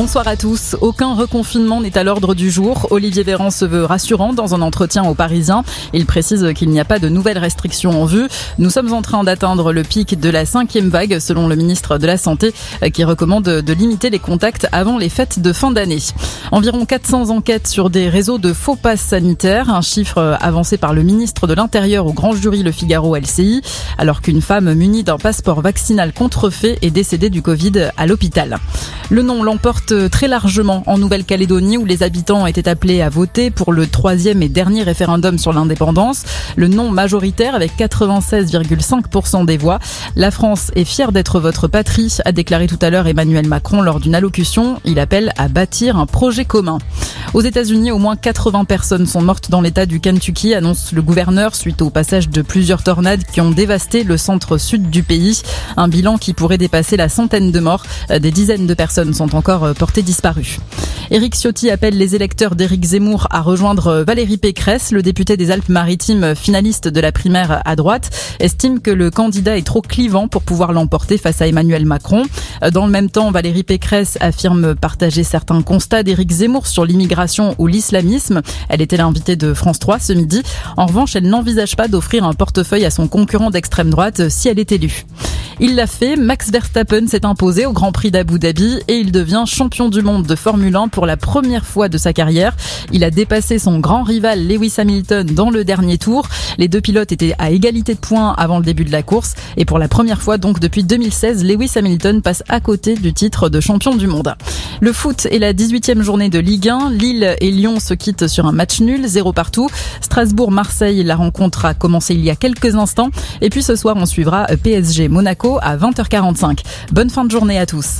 Bonsoir à tous. Aucun reconfinement n'est à l'ordre du jour. Olivier Véran se veut rassurant dans un entretien aux Parisiens. Il précise qu'il n'y a pas de nouvelles restrictions en vue. Nous sommes en train d'atteindre le pic de la cinquième vague, selon le ministre de la Santé, qui recommande de limiter les contacts avant les fêtes de fin d'année. Environ 400 enquêtes sur des réseaux de faux passes sanitaires, un chiffre avancé par le ministre de l'Intérieur au grand jury Le Figaro LCI, alors qu'une femme munie d'un passeport vaccinal contrefait est décédée du Covid à l'hôpital. Le nom l'emporte très largement en Nouvelle-Calédonie où les habitants étaient appelés à voter pour le troisième et dernier référendum sur l'indépendance. Le nom majoritaire avec 96,5% des voix. La France est fière d'être votre patrie, a déclaré tout à l'heure Emmanuel Macron lors d'une allocution. Il appelle à bâtir un projet commun. Aux États-Unis, au moins 80 personnes sont mortes dans l'état du Kentucky, annonce le gouverneur suite au passage de plusieurs tornades qui ont dévasté le centre sud du pays. Un bilan qui pourrait dépasser la centaine de morts. Des dizaines de personnes sont encore euh, portées disparues. Éric Ciotti appelle les électeurs d'Éric Zemmour à rejoindre euh, Valérie Pécresse, le député des Alpes-Maritimes finaliste de la primaire à droite, estime que le candidat est trop clivant pour pouvoir l'emporter face à Emmanuel Macron. Euh, dans le même temps, Valérie Pécresse affirme partager certains constats d'Éric Zemmour sur l'immigration ou l'islamisme. Elle était l'invitée de France 3 ce midi. En revanche, elle n'envisage pas d'offrir un portefeuille à son concurrent d'extrême droite si elle est élue. Il l'a fait, Max Verstappen s'est imposé au Grand Prix d'Abu Dhabi et il devient champion du monde de Formule 1 pour la première fois de sa carrière. Il a dépassé son grand rival Lewis Hamilton dans le dernier tour. Les deux pilotes étaient à égalité de points avant le début de la course et pour la première fois donc depuis 2016, Lewis Hamilton passe à côté du titre de champion du monde. Le foot est la 18e journée de Ligue 1. Lille et Lyon se quittent sur un match nul, zéro partout. Strasbourg-Marseille, la rencontre a commencé il y a quelques instants. Et puis ce soir, on suivra PSG Monaco à 20h45. Bonne fin de journée à tous.